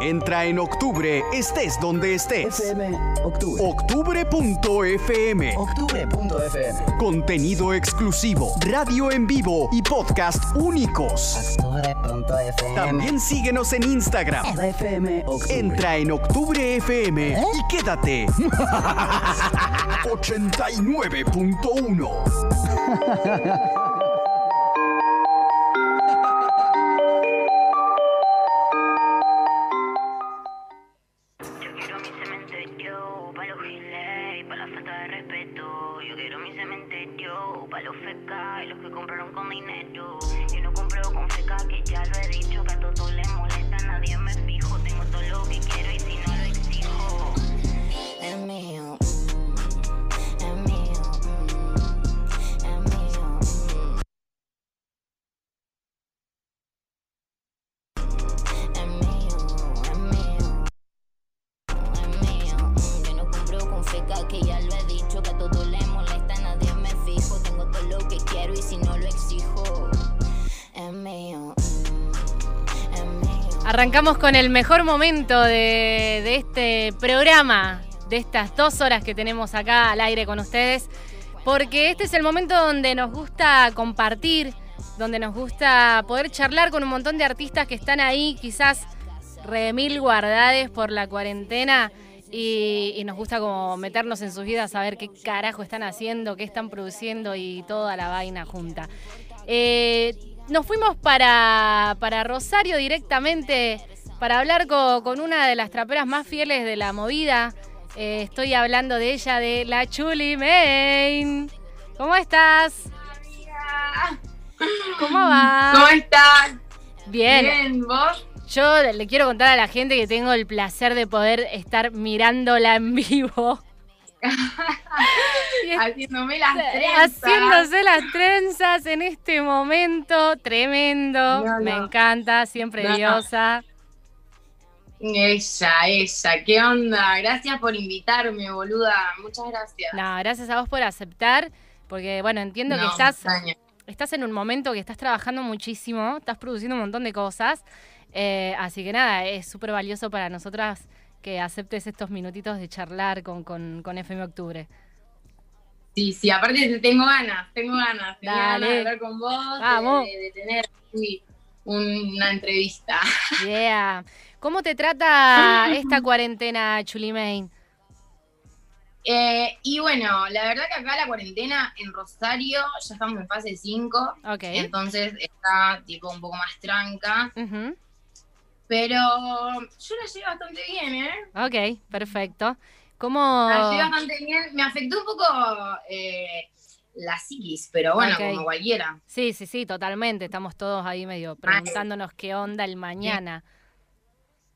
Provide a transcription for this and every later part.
Entra en octubre, estés donde estés. FM Octubre. Octubre.fm. Octubre.fm. Contenido exclusivo, radio en vivo y podcast únicos. Octubre.fm. También síguenos en Instagram. FM Octubre. Entra en Octubre FM y quédate. 89.1. cementerio pa' los feca y los que compraron con dinero. Yo no compro con feca, que ya lo he dicho, que a todos les molesta, nadie me fijo. Tengo todo lo que quiero y si no Arrancamos con el mejor momento de, este programa, de estas dos horas que tenemos acá al aire con ustedes, porque este es el momento donde nos gusta compartir, donde nos gusta poder charlar con un montón de artistas que están ahí, quizás remil guardades por la cuarentena. Y, y nos gusta como meternos en sus vidas, saber qué carajo están haciendo, qué están produciendo y toda la vaina junta. Eh, nos fuimos para, para Rosario directamente para hablar co- con, una de las traperas más fieles de la movida. Eh, estoy hablando de ella, de la Chuli Main. ¿Cómo estás? ¿Cómo va? ¿Cómo estás? Bien. Bien, ¿vos? Yo le quiero contar a la gente que tengo el placer de poder estar mirándola en vivo. Haciéndome las trenzas. Haciéndose las trenzas en este momento tremendo. No, Me encanta, siempre No, diosa. Ella, ella, ¿qué onda? Gracias por invitarme, boluda. Muchas gracias. No, gracias a vos por aceptar, porque bueno, entiendo que estás en un momento que estás trabajando muchísimo, estás produciendo un montón de cosas, eh, así que nada, es súper valioso para nosotras que aceptes estos minutitos de charlar con, con, con FM Octubre. Sí, sí, aparte te- tengo ganas, tengo ganas. Tenía Dale. ganas de hablar con vos, de- Vamos. De, de tener sí, una entrevista. Yeah. ¿Cómo te trata esta cuarentena, Chulimain? Eh, y bueno, la verdad que acá la cuarentena en Rosario ya estamos en fase 5, Ok. entonces está tipo un poco más tranca, Ujú. Pero yo la llevo bastante bien, ¿eh? Ok, perfecto. ¿Cómo...? La llevé bastante bien. Me afectó un poco eh, la psiquis, pero bueno, como cualquiera. Sí, sí, sí, totalmente. Estamos todos ahí medio preguntándonos qué onda el mañana.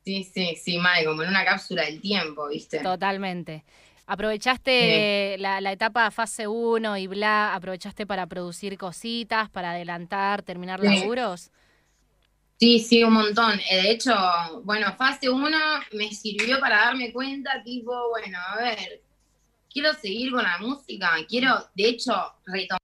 Sí, sí, sí, mal, como en una cápsula del tiempo, ¿viste? Totalmente. ¿Aprovechaste la, la etapa fase 1 y bla? ¿Aprovechaste para producir cositas, para adelantar, terminar Sí. laburos? Sí, sí, un montón. Eh, de hecho, bueno, fase 1 me sirvió para darme cuenta, tipo, bueno, a ver, quiero seguir con la música, quiero, de hecho, retomar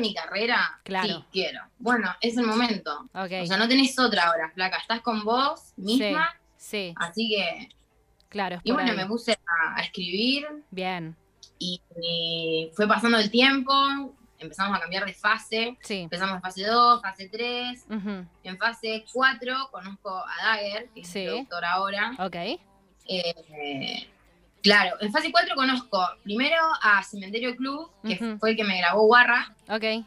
mi carrera. Claro. Sí, quiero. Bueno, es el momento. Ok. O sea, no tenés otra ahora, flaca. Estás con vos misma, Sí, así que... claro. Y bueno, ahí. me puse a- a escribir, Bien, y, y fue pasando el tiempo, empezamos a cambiar de fase, sí. empezamos en fase 2, fase 3, Ujú, en fase 4 conozco a Dagger, que es Sí. mi productor ahora. Ok, Eh, claro, en fase 4 conozco primero a Cementerio Club, que fue el que me grabó Guarra, ok.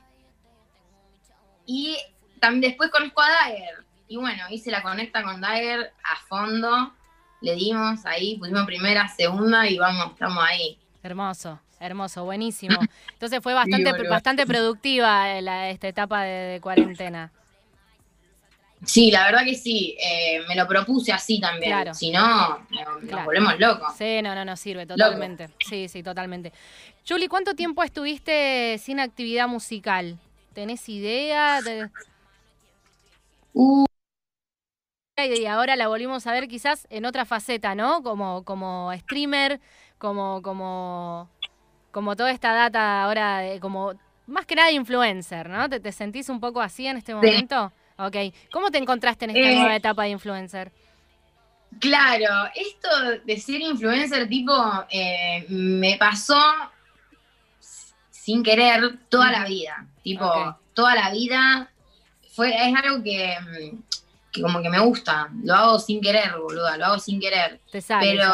y también después conozco a Dagger. Y bueno, hice la conecta con Dagger a fondo, le dimos ahí, pusimos primera, segunda y vamos, estamos ahí. Hermoso, hermoso, buenísimo. Entonces fue bastante, bastante productiva la- esta etapa de, de cuarentena. Sí, la verdad que sí, eh, me lo propuse así también. Claro. Si no, no- nos Claro. volvemos locos. Sí, no, no, no sirve, totalmente. Sí, sí, totalmente. Julie, ¿cuánto tiempo estuviste sin actividad musical? ¿Tenés idea? de- Uh, Y ahora la volvimos a ver quizás en otra faceta, ¿no? Como, como streamer, como, como, como toda esta data ahora, de- como más que nada influencer, ¿no? ¿Te, te sentís un poco así en este momento? Ok. ¿Cómo te encontraste en esta Eh, nueva etapa de influencer? Claro, esto de ser influencer tipo eh, me pasó sin querer toda la vida. Tipo, toda la vida fue, es algo que, mm, que como que me gusta. Lo hago sin querer, boluda, lo hago sin querer. Te sale. Pero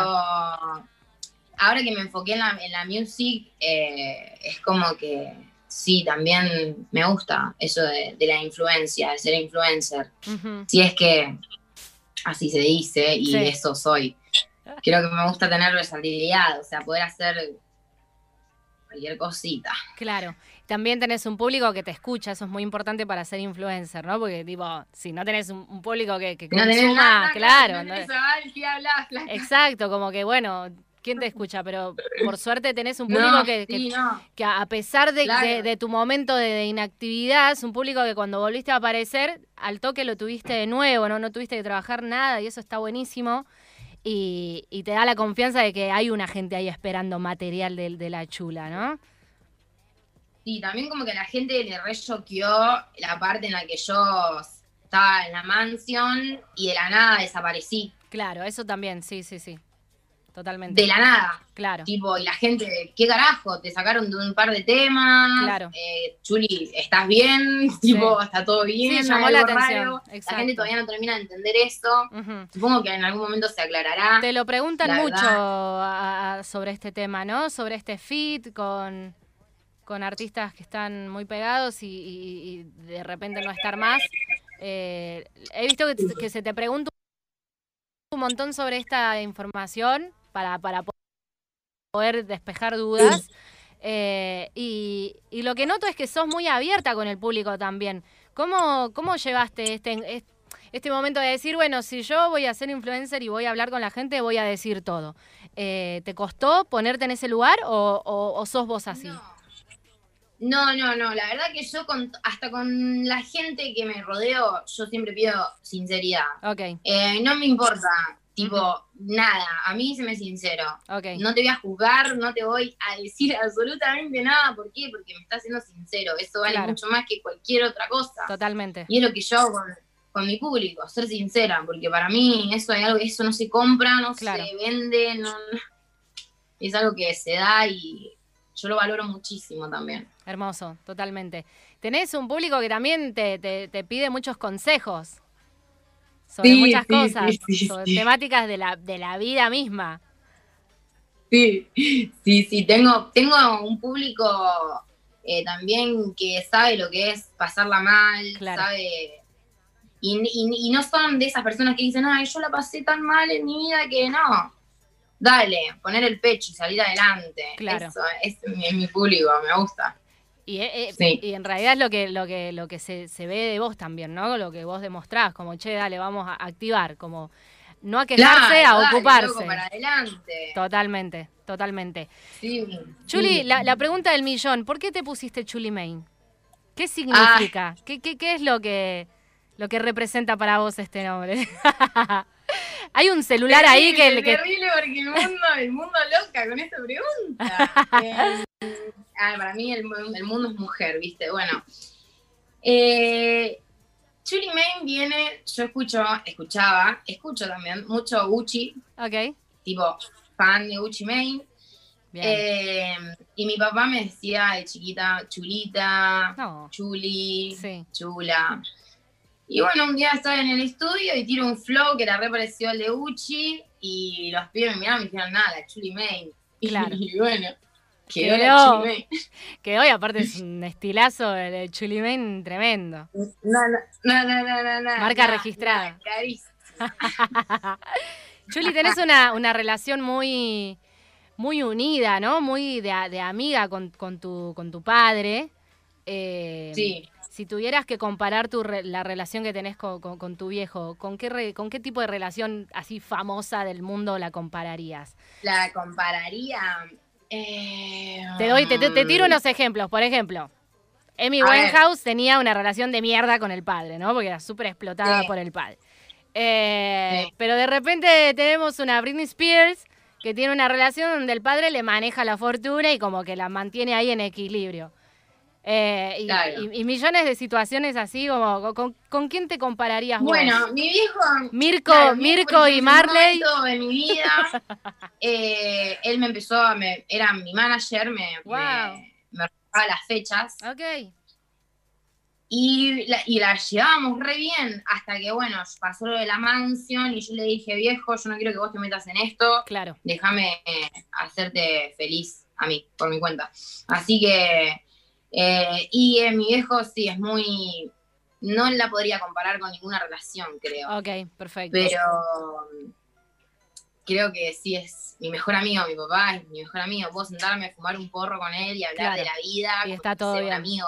ahora que me enfoqué en la, en la music, eh, es como que sí, también me gusta eso de, de la influencia, de ser influencer. Si es que así se dice y Sí. eso soy. Creo que me gusta tener versatilidad, o sea, poder hacer cualquier cosita. Claro. También tenés un público que te escucha, eso es muy importante para ser influencer, ¿no? Porque, tipo, si no tenés un, un público que, que No tenés consuma, nada, claro. no tenés aval, ¿qué hablas, flaca? Exacto, como que, bueno, ¿quién te escucha? Pero por suerte tenés un público que, que- sí, no. que a pesar de, Claro. de- de tu momento de, de inactividad, es un público que cuando volviste a aparecer, al toque lo tuviste de nuevo, ¿no? No tuviste que trabajar nada y eso está buenísimo. Y, y te da la confianza de que hay una gente ahí esperando material de, de la chula, ¿no? Sí, también como que la gente le re choqueó la parte en la que yo estaba en la mansión y de la nada desaparecí. Claro, eso también, sí, sí, sí. Totalmente. De la nada. Claro. Tipo, y la gente, ¿qué carajo? Te sacaron de un par de temas. Claro. Eh, Chuli, ¿estás bien? Tipo, ¿está todo bien? Sí, llamó ¿Hay la atención? La gente todavía no termina de entender. Ujú. Supongo que en algún momento se aclarará. Te lo preguntan mucho a- sobre este tema, ¿no? Sobre este fit con, con artistas que están muy pegados y, de repente no estar más. Eh, he visto que, que se te pregunta un montón sobre esta información para, para po- poder despejar dudas. Eh, y, y lo que noto es que sos muy abierta con el público también. ¿Cómo, cómo llevaste este, este momento de decir, bueno, si yo voy a ser influencer y voy a hablar con la gente, voy a decir todo? Eh, ¿Te costó ponerte en ese lugar o, o- sos vos así? No, no. La verdad que yo con, hasta con la gente que me rodeo, yo siempre pido sinceridad. Ok, Eh, no me importa, tipo, nada. A mí se me sincero. ok. No te voy a juzgar, no te voy a decir absolutamente nada. ¿Por qué? Porque me estás siendo sincero. Eso vale Claro. mucho más que cualquier otra cosa. Totalmente. Y es lo que yo hago con, con mi público, ser sincera, porque para mí eso es algo, eso no se compra, no Claro. se vende, no, no- es algo que se da y yo lo valoro muchísimo también. Hermoso, totalmente. Tenés un público que también te, te- te pide muchos consejos sobre Sí, muchas sí, cosas, sí, sobre temáticas de la, de la vida misma. Sí, sí, sí, tengo, tengo un público eh, también que sabe lo que es pasarla mal, Claro. sabe... Y, y- y no son de esas personas que dicen, ay, yo la pasé tan mal en mi vida que no. Dale, poner el pecho y salir adelante. Claro. Eso es mi, es mi público, me gusta. Y, eh, eh, Sí. y en realidad es lo que, lo que, lo que se, se ve de vos también, ¿no? Lo que vos demostrás, como, che, dale, vamos a activar, como no a quejarse, Claro, a dale, ocuparse. loco, para adelante. Totalmente, totalmente. Sí, Chuli, sí. la, la pregunta del millón, ¿por qué te pusiste Chuli Main? ¿Qué significa? ¿Qué, qué, qué es lo que, lo que representa para vos este nombre? Hay un celular ahí que... Terrible, que porque el mundo, el mundo loca con esta pregunta. Eh, ah, para mí el, el mundo es mujer, ¿viste? Bueno. Eh, Main viene, yo escucho, escuchaba, escucho también mucho Gucci, ok, tipo fan de Gucci Main. Eh, y mi papá me decía de chiquita, chulita, no, chuli, sí, chula. Y bueno, un día estaba en el estudio y tiro un flow que era re parecido al de Uchi y los pibes me miraron y me dijeron, nada, la Chuli Main. Claro. Y bueno, quedó Quedó. la Chuli Main. que hoy aparte es un estilazo el de Chuli Main tremendo. No, no, no, no, no, Marca no, registrada. Chuli, tenés una, una relación muy, muy unida, ¿no? Muy de, amiga con, con tu, con tu padre. Eh, Sí. Si tuvieras que comparar tu re- la relación que tenés con, con- con tu viejo, ¿con qué, re- ¿con qué tipo de relación así famosa del mundo la compararías? La compararía. Eh, Te doy, te, te- tiro unos ejemplos. Por ejemplo, Amy. Winehouse tenía una relación de mierda con el padre, ¿no? Porque era súper explotada Sí. por el padre. Eh, Sí. Pero de repente tenemos una Britney Spears que tiene una relación donde el padre le maneja la fortuna y como que la mantiene ahí en equilibrio. Eh, y, Claro. y- y millones de situaciones así como, ¿con, con quién te compararías vos? Bueno, mi viejo. Mirko, claro, Mirko en y Marley. de mi vida, eh, él me empezó a. me- era mi manager, me, Wow. me, me organizaba las fechas. Ok, Y la, y la llevábamos re bien hasta que, bueno, pasó lo de la mansión y yo le dije, viejo, yo no quiero que vos te metas en esto, claro. déjame eh, hacerte feliz a mí, por mi cuenta. Así que, eh, y eh, mi viejo sí es muy, no la podría comparar con ninguna relación, creo, Ok, perfecto. pero creo que sí es mi mejor amigo, mi papá es mi mejor amigo, puedo sentarme a fumar un porro con él y hablar Claro. de la vida, Y está todo fuera un bien. amigo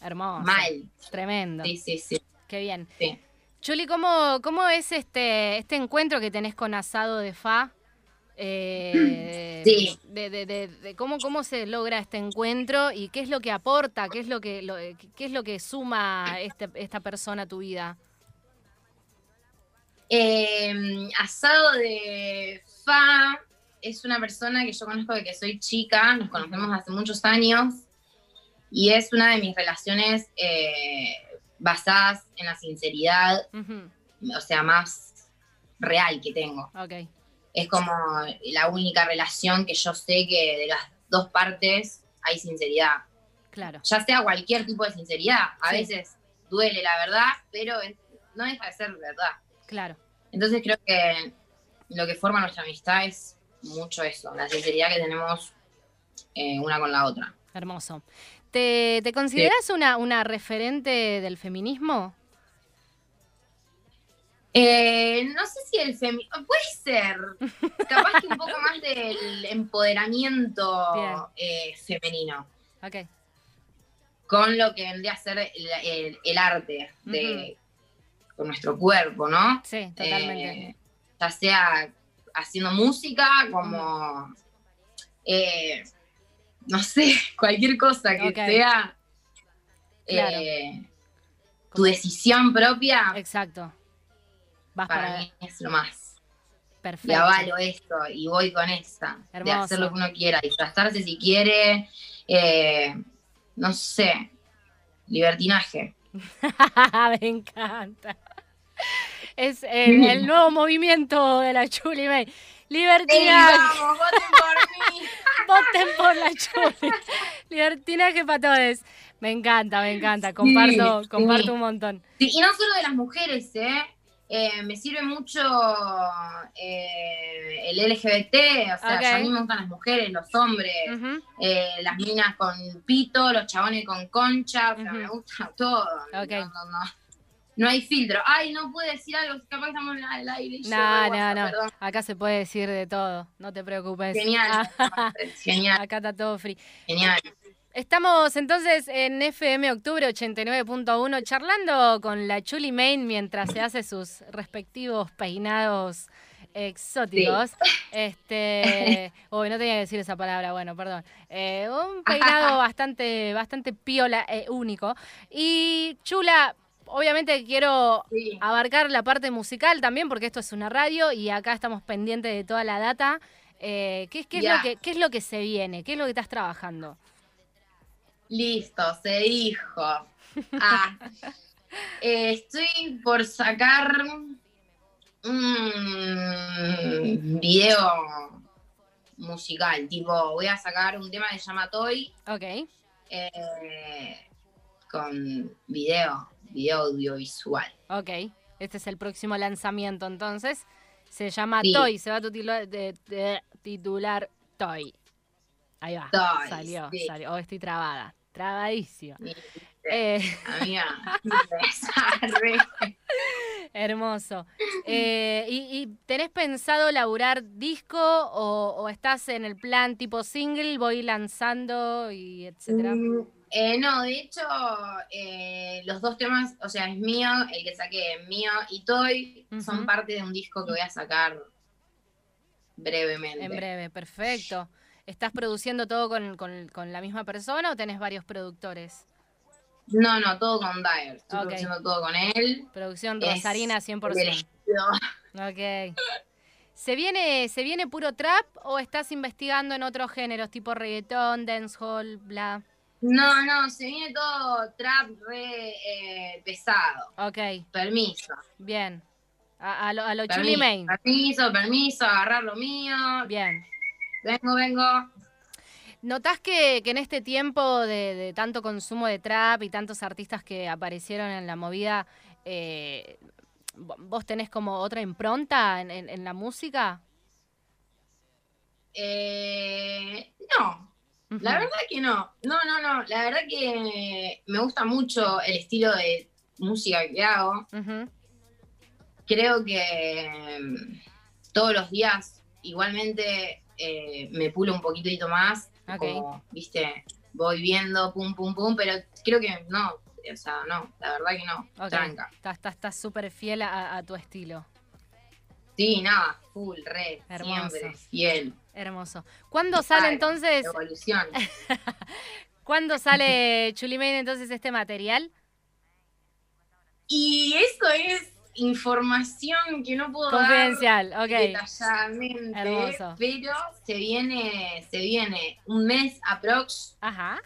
Hermoso. mal, Tremendo. sí, sí, sí. Qué bien. Sí. Chuli, ¿cómo, cómo es este, este encuentro que tenés con Asado de Fa? Eh, Sí. De, de- de- de cómo, cómo se logra este encuentro y qué es lo que aporta, qué es lo que, lo- qué es lo que suma este, esta persona a tu vida. Eh, asado de Fa es una persona que yo conozco de que soy chica, nos conocemos hace muchos años y es una de mis relaciones eh, basadas en la sinceridad, o sea, más real que tengo. Ok, Es como la única relación que yo sé que de las dos partes hay sinceridad. claro. Ya sea cualquier tipo de sinceridad, a Sí. veces duele la verdad, pero no deja de ser verdad. Claro. Entonces creo que lo que forma nuestra amistad es mucho eso, la sinceridad que tenemos eh, una con la otra. Hermoso. ¿Te, te consideras una, una referente del feminismo? Eh, no sé si el feminismo, puede ser, capaz que un poco más del empoderamiento eh, femenino, Ok, con lo que vendría a ser el, el- el arte de, con nuestro cuerpo, ¿no? sí, totalmente. Eh, ya sea haciendo música, como, eh, no sé, cualquier cosa que sea Claro. tu decisión propia, Exacto. Vas para, para, mí es lo más. Y perfecto. avalo esto y voy con esta, de Hermoso. hacer lo que uno quiera, disfrazarse si quiere, eh, no sé, libertinaje. Me encanta. Es eh, el nuevo movimiento de la Chuli May. ¡Ey, Libertinaje. vamos, voten por mí! Voten por la Chuli. Libertinaje para todos. Me encanta, me encanta. Comparto, sí. comparto un montón. Y no solo de las mujeres, ¿eh? Eh, me sirve mucho eh, el LGBT, o sea, Ok. a mí me gustan las mujeres, los hombres, eh, las minas con pito, los chabones con concha, o sea, me gusta todo. Ok. No, no, no. No hay filtro. Ay, no puedo decir algo, capaz que estamos al aire. y yo No, no, no. perdón. Acá se puede decir de todo. No te preocupes. Genial, Ah, genial, acá está todo free. genial. Estamos entonces en FM Octubre 89.1 charlando con la Chuli Main mientras se hace sus respectivos peinados exóticos. Este, uy, no tenía que decir esa palabra, bueno, perdón. Eh, un peinado bastante, bastante piola, eh, único. Y Chula, obviamente quiero Sí. abarcar la parte musical también, porque esto es una radio y acá estamos pendientes de toda la data. Eh, ¿qué, qué es lo que, ¿Qué es lo que se viene? ¿Qué es lo que estás trabajando? Listo, se dijo. Ah, eh, estoy por sacar un video musical, tipo, voy a sacar un tema que se llama Toy Ok, eh, con video, video audiovisual. ok. Este es el próximo lanzamiento entonces. Se llama Sí. Toy, se va a titular, de- de- titular Toy. Ahí va. Toy, salió, sí. salió. Oh, estoy trabada. Trabadísima. Eh, Amiga, hermoso. Eh, ¿y, y tenés pensado laburar disco o, o estás en el plan tipo single, voy lanzando y etcétera? Mm, eh, no, de hecho, eh, los dos temas, o sea, es mío, el que saqué es mío y Toy, son parte de un disco que voy a sacar brevemente. En breve, perfecto. ¿Estás produciendo todo con, con- con la misma persona o tenés varios productores? No, no, todo con Dyer. Estoy produciendo todo con él. Producción Es Rosarina el 100%. elegido. Ok. ¿Se viene, ¿Se viene puro trap o estás investigando en otros géneros tipo reggaetón, dancehall, bla? No, no, se viene todo trap re eh, pesado. Ok, Permiso. bien. A, a lo, a lo Chuli Main. permiso, permiso, agarrar lo mío. Bien. Vengo, vengo. ¿Notás que, que en este tiempo de, de tanto consumo de trap y tantos artistas que aparecieron en la movida, eh, vo- vos tenés como otra impronta en, en- en la música? Eh, no, la verdad que no. No, no, no. La verdad que me gusta mucho el estilo de música que hago. Creo que mm, todos los días igualmente eh, me pulo un poquitito más. Como, viste, voy viendo, pum, pum, pum, pero creo que no. O sea, no, la verdad que no. Ok. Tranca. Estás súper fiel a, a tu estilo. Sí, nada, full, re, Hermoso. siempre, fiel. Hermoso. ¿Cuándo sale entonces? Evolución. ¿Cuándo sale Chuli Main entonces este material? Y eso es información que no puedo Confidencial, dar ok. detalladamente, Hermoso. pero se viene, se viene un mes aprox, Ajá.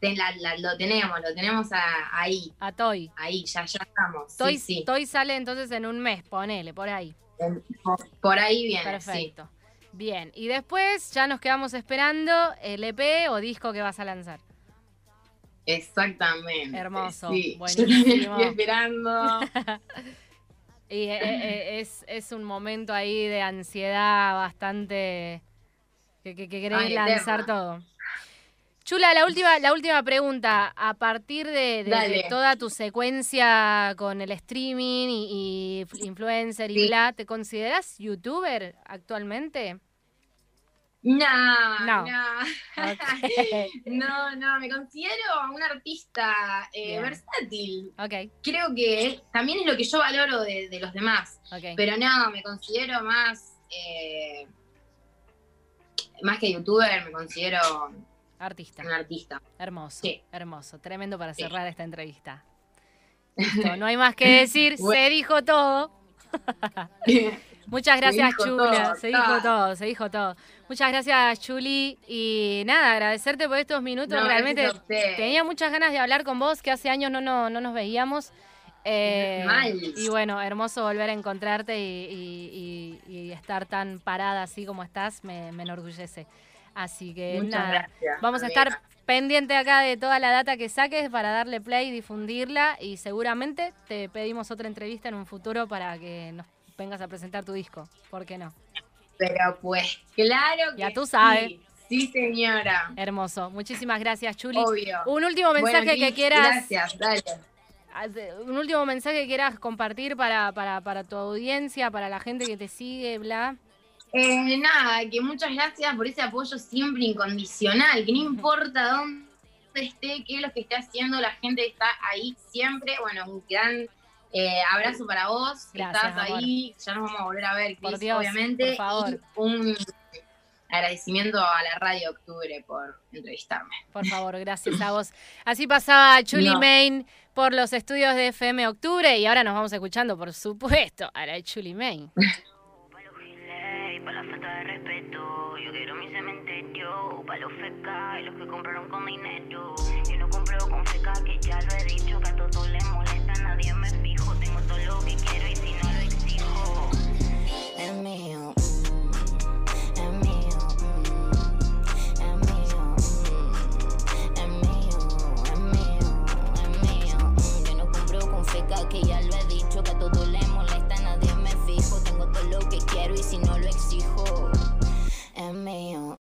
te- la- la- lo tenemos, lo tenemos a- ahí, A Toy. ahí, ya, ya estamos. Toy, sí, sí. Toy sale entonces en un mes, ponele, por ahí. Por- ahí viene, sí. Perfecto. Bien, y después ya nos quedamos esperando el EP o disco que vas a lanzar. Exactamente. Hermoso, sí. Buenísimo. estoy esperando. Y eh, eh, es, es un momento ahí de ansiedad bastante que, que, que querés Ay, lanzar todo. Chula, la última, la última pregunta. A partir de, de- toda tu secuencia con el streaming y, y influencer y Sí. bla, ¿te consideras youtuber actualmente? No, No. no. No, no, me considero un artista eh, versátil. Ok, Creo que también es lo que yo valoro de, de los demás. ok. Pero no, me considero más. eh, más que youtuber, me considero Artista. un artista. Hermoso, Sí. hermoso. Tremendo para Sí. cerrar esta entrevista. Listo, no hay más que decir, se dijo todo. Muchas gracias, Chula. se dijo todo. todo, se dijo todo. Muchas gracias, Chuli. Y nada, agradecerte por estos minutos. No, Realmente tenía muchas ganas de hablar con vos, que hace años no, no, no nos veíamos. Eh, y bueno, hermoso volver a encontrarte y, y- y- y estar tan parada así como estás, me, me enorgullece. Así que Muchas nada, gracias. vamos a estar pendiente acá de toda la data que saques para darle play y difundirla y seguramente te pedimos otra entrevista en un futuro para que nos vengas a presentar tu disco, ¿por qué no? Pero pues, claro que Ya tú sabes. Sí, Sí, señora. Hermoso, muchísimas gracias Chuli. Obvio. Un último Bueno, mensaje que quieras, Gracias, dale. un último mensaje que quieras compartir para, para, para tu audiencia, para la gente que te sigue, bla. Eh, nada, que muchas gracias por ese apoyo siempre incondicional, que no importa dónde esté, qué es lo que esté haciendo, la gente está ahí siempre. Bueno, un gran eh, abrazo para vos, que Gracias, estás amor. ahí, ya nos vamos a volver a ver, Cris, Por Dios, obviamente. por favor. Y un agradecimiento a la Radio Octubre por entrevistarme. Por favor, gracias a vos. Así pasaba Chuli No. Main por los estudios de FM Octubre y ahora nos vamos escuchando, por supuesto, a la Chuli Main. Pa' los giles y pa' la falta de respeto. Yo quiero mi cementerio, pa' los feca y los que compraron con dinero. Yo no compro con feca, que ya lo he dicho, que a todos les molesta, man.